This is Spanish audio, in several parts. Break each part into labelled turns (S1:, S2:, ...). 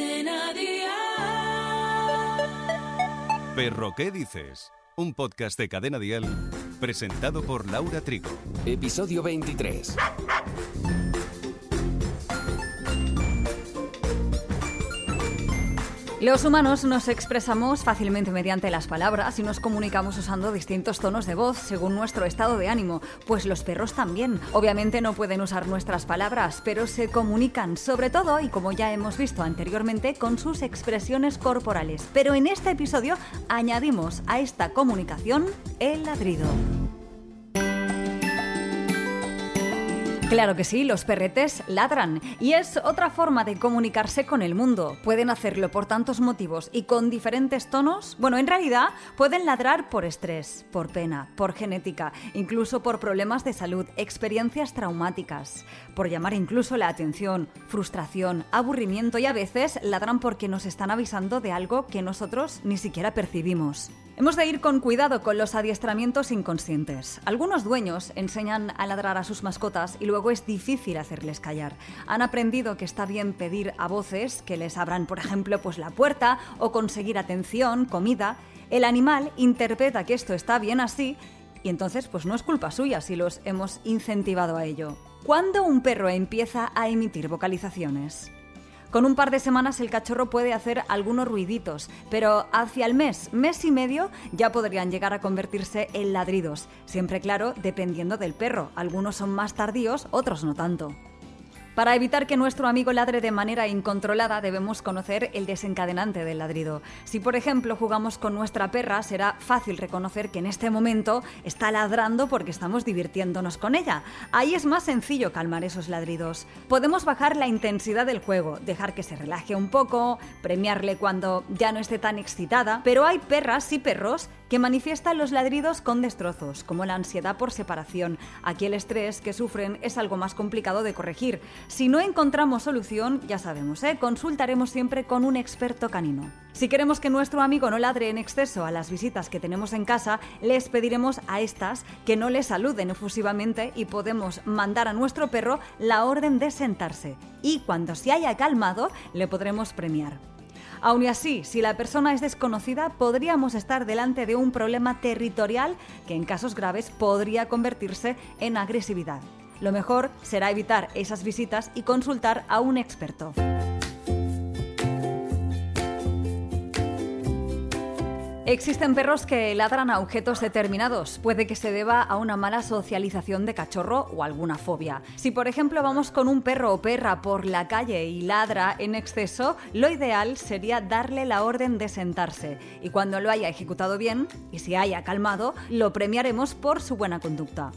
S1: Cadena Dial.
S2: Perro, ¿qué dices? Un podcast de Cadena Dial presentado por Laura Trigo.
S3: Episodio 23.
S4: Los humanos nos expresamos fácilmente mediante las palabras y nos comunicamos usando distintos tonos de voz según nuestro estado de ánimo, pues los perros también. Obviamente no pueden usar nuestras palabras, pero se comunican sobre todo y como ya hemos visto anteriormente con sus expresiones corporales. Pero en este episodio añadimos a esta comunicación el ladrido. Claro que sí, los perretes ladran y es otra forma de comunicarse con el mundo. Pueden hacerlo por tantos motivos y con diferentes tonos. Bueno, en realidad pueden ladrar por estrés, por pena, por genética, incluso por problemas de salud, experiencias traumáticas, por llamar incluso la atención, frustración, aburrimiento y a veces ladran porque nos están avisando de algo que nosotros ni siquiera percibimos. Hemos de ir con cuidado con los adiestramientos inconscientes. Algunos dueños enseñan a ladrar a sus mascotas y luego es difícil hacerles callar. Han aprendido que está bien pedir a voces que les abran, por ejemplo, pues la puerta o conseguir atención, comida. El animal interpreta que esto está bien así y entonces pues no es culpa suya si los hemos incentivado a ello. ¿Cuándo un perro empieza a emitir vocalizaciones? Con un par de semanas el cachorro puede hacer algunos ruiditos, pero hacia el mes, mes y medio, ya podrían llegar a convertirse en ladridos. Siempre claro, dependiendo del perro. Algunos son más tardíos, otros no tanto. Para evitar que nuestro amigo ladre de manera incontrolada debemos conocer el desencadenante del ladrido. Si por ejemplo jugamos con nuestra perra será fácil reconocer que en este momento está ladrando porque estamos divirtiéndonos con ella. Ahí es más sencillo calmar esos ladridos. Podemos bajar la intensidad del juego, dejar que se relaje un poco, premiarle cuando ya no esté tan excitada, pero hay perras y perros que manifiestan los ladridos con destrozos, como la ansiedad por separación. Aquí el estrés que sufren es algo más complicado de corregir. Si no encontramos solución, ya sabemos, ¿eh? consultaremos siempre con un experto canino. Si queremos que nuestro amigo no ladre en exceso a las visitas que tenemos en casa, les pediremos a estas que no le saluden efusivamente y podemos mandar a nuestro perro la orden de sentarse. Y cuando se haya calmado, le podremos premiar. Aun y así, si la persona es desconocida, podríamos estar delante de un problema territorial que en casos graves podría convertirse en agresividad. Lo mejor será evitar esas visitas y consultar a un experto. Existen perros que ladran a objetos determinados. Puede que se deba a una mala socialización de cachorro o alguna fobia. Si por ejemplo vamos con un perro o perra por la calle y ladra en exceso, lo ideal sería darle la orden de sentarse. Y cuando lo haya ejecutado bien y se haya calmado, lo premiaremos por su buena conducta.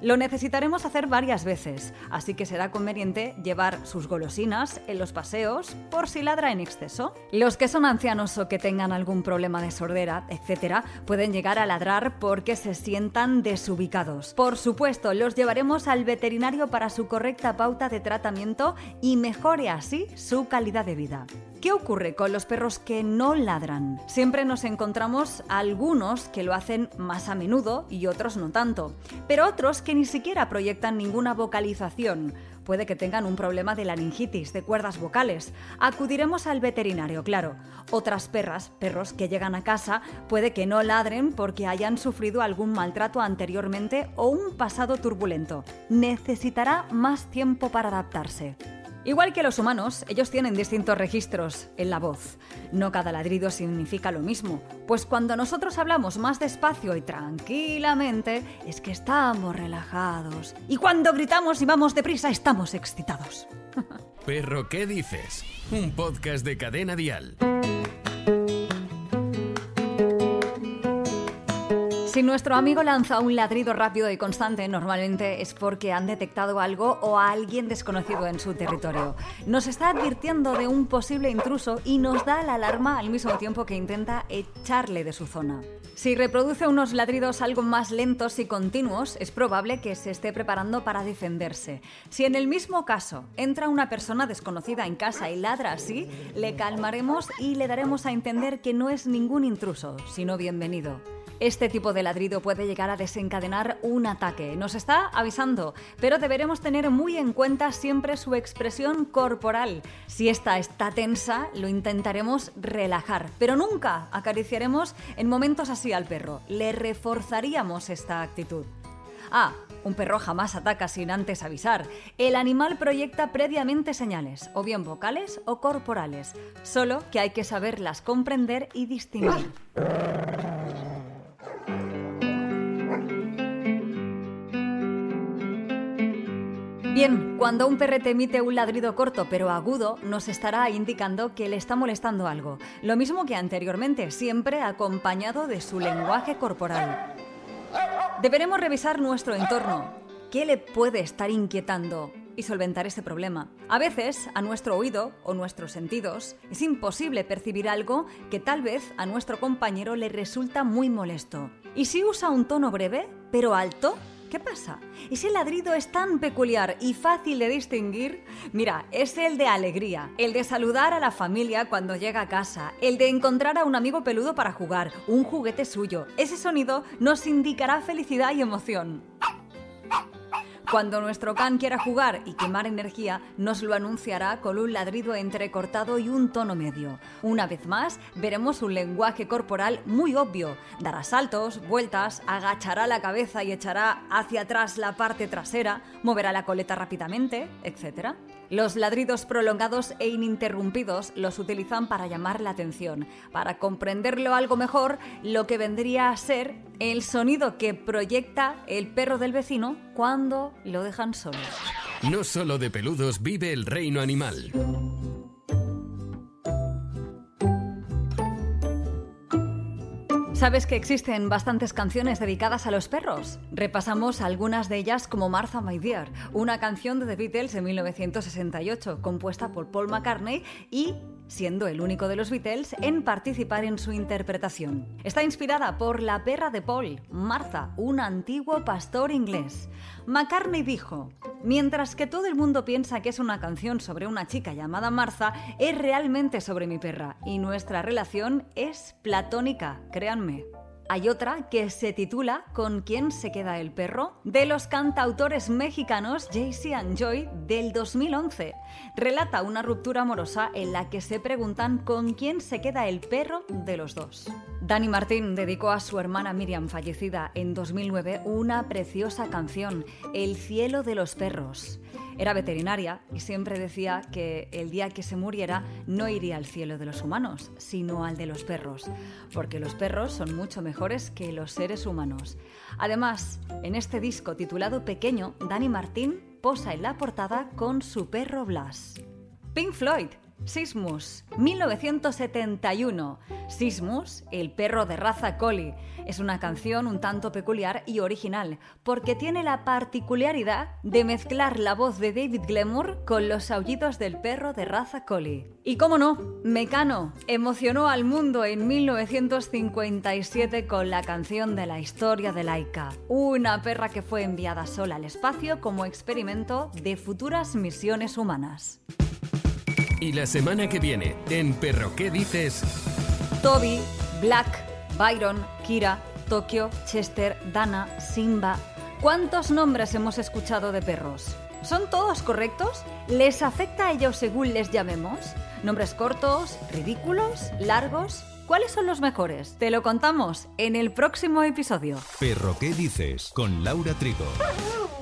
S4: Lo necesitaremos hacer varias veces, así que será conveniente llevar sus golosinas en los paseos por si ladra en exceso. Los que son ancianos o que tengan algún problema de sordera, etc., pueden llegar a ladrar porque se sientan desubicados. Por supuesto, los llevaremos al veterinario para su correcta pauta de tratamiento y mejore así su calidad de vida. ¿Qué ocurre con los perros que no ladran? Siempre nos encontramos algunos que lo hacen más a menudo y otros no tanto, pero otros que ni siquiera proyectan ninguna vocalización. Puede que tengan un problema de laringitis, de cuerdas vocales. Acudiremos al veterinario, claro. Otras perras, perros que llegan a casa, puede que no ladren porque hayan sufrido algún maltrato anteriormente o un pasado turbulento. Necesitará más tiempo para adaptarse. Igual que los humanos, ellos tienen distintos registros en la voz. No cada ladrido significa lo mismo, pues cuando nosotros hablamos más despacio y tranquilamente es que estamos relajados. Y cuando gritamos y vamos deprisa estamos excitados.
S3: Perro, ¿qué dices? Un podcast de cadena dial.
S4: Si nuestro amigo lanza un ladrido rápido y constante, normalmente es porque han detectado algo o a alguien desconocido en su territorio. Nos está advirtiendo de un posible intruso y nos da la alarma al mismo tiempo que intenta echarle de su zona. Si reproduce unos ladridos algo más lentos y continuos, es probable que se esté preparando para defenderse. Si en el mismo caso entra una persona desconocida en casa y ladra así, le calmaremos y le daremos a entender que no es ningún intruso, sino bienvenido. Este tipo de ladrido puede llegar a desencadenar un ataque. Nos está avisando, pero deberemos tener muy en cuenta siempre su expresión corporal. Si esta está tensa, lo intentaremos relajar, pero nunca acariciaremos en momentos así al perro. Le reforzaríamos esta actitud. Ah, un perro jamás ataca sin antes avisar. El animal proyecta previamente señales, o bien vocales o corporales, solo que hay que saberlas comprender y distinguir. Bien, cuando un perrete emite un ladrido corto pero agudo, nos estará indicando que le está molestando algo. Lo mismo que anteriormente, siempre acompañado de su lenguaje corporal. Deberemos revisar nuestro entorno. ¿Qué le puede estar inquietando? y solventar este problema. A veces, a nuestro oído o nuestros sentidos, es imposible percibir algo que tal vez a nuestro compañero le resulta muy molesto. ¿Y si usa un tono breve, pero alto? ¿Qué pasa? Ese ladrido es tan peculiar y fácil de distinguir. Mira, es el de alegría, el de saludar a la familia cuando llega a casa, el de encontrar a un amigo peludo para jugar, un juguete suyo. Ese sonido nos indicará felicidad y emoción. Cuando nuestro can quiera jugar y quemar energía, nos lo anunciará con un ladrido entrecortado y un tono medio. Una vez más, veremos un lenguaje corporal muy obvio. Dará saltos, vueltas, agachará la cabeza y echará hacia atrás la parte trasera, moverá la coleta rápidamente, etc. Los ladridos prolongados e ininterrumpidos los utilizan para llamar la atención, para comprenderlo algo mejor, lo que vendría a ser el sonido que proyecta el perro del vecino cuando lo dejan solo.
S3: No solo de peludos vive el reino animal.
S4: ¿Sabes que existen bastantes canciones dedicadas a los perros? Repasamos algunas de ellas como Martha My Dear, una canción de The Beatles de 1968, compuesta por Paul McCartney y siendo el único de los Beatles en participar en su interpretación. Está inspirada por la perra de Paul, Martha, un antiguo pastor inglés. McCartney dijo, mientras que todo el mundo piensa que es una canción sobre una chica llamada Martha, es realmente sobre mi perra y nuestra relación es platónica, créanme. Hay otra que se titula ¿Con quién se queda el perro? de los cantautores mexicanos Jaycee and Joy del 2011. Relata una ruptura amorosa en la que se preguntan con quién se queda el perro de los dos. Dani Martín dedicó a su hermana Miriam, fallecida en 2009, una preciosa canción, El cielo de los perros. Era veterinaria y siempre decía que el día que se muriera no iría al cielo de los humanos, sino al de los perros, porque los perros son mucho mejores que los seres humanos. Además, en este disco titulado Pequeño, Dani Martín posa en la portada con su perro Blas. Pink Floyd Sismus, 1971. Sismus, el perro de raza collie, es una canción un tanto peculiar y original, porque tiene la particularidad de mezclar la voz de David Gilmour con los aullidos del perro de raza collie. Y cómo no, Mecano emocionó al mundo en 1957 con la canción de la historia de Laika, una perra que fue enviada sola al espacio como experimento de futuras misiones humanas.
S3: Y la semana que viene, en Perro ¿Qué dices?
S4: Toby, Black, Byron, Kira, Tokio, Chester, Dana, Simba. ¿Cuántos nombres hemos escuchado de perros? ¿Son todos correctos? ¿Les afecta a ellos según les llamemos? ¿Nombres cortos, ridículos, largos? ¿Cuáles son los mejores? Te lo contamos en el próximo episodio.
S2: Perro ¿Qué dices? Con Laura Trigo.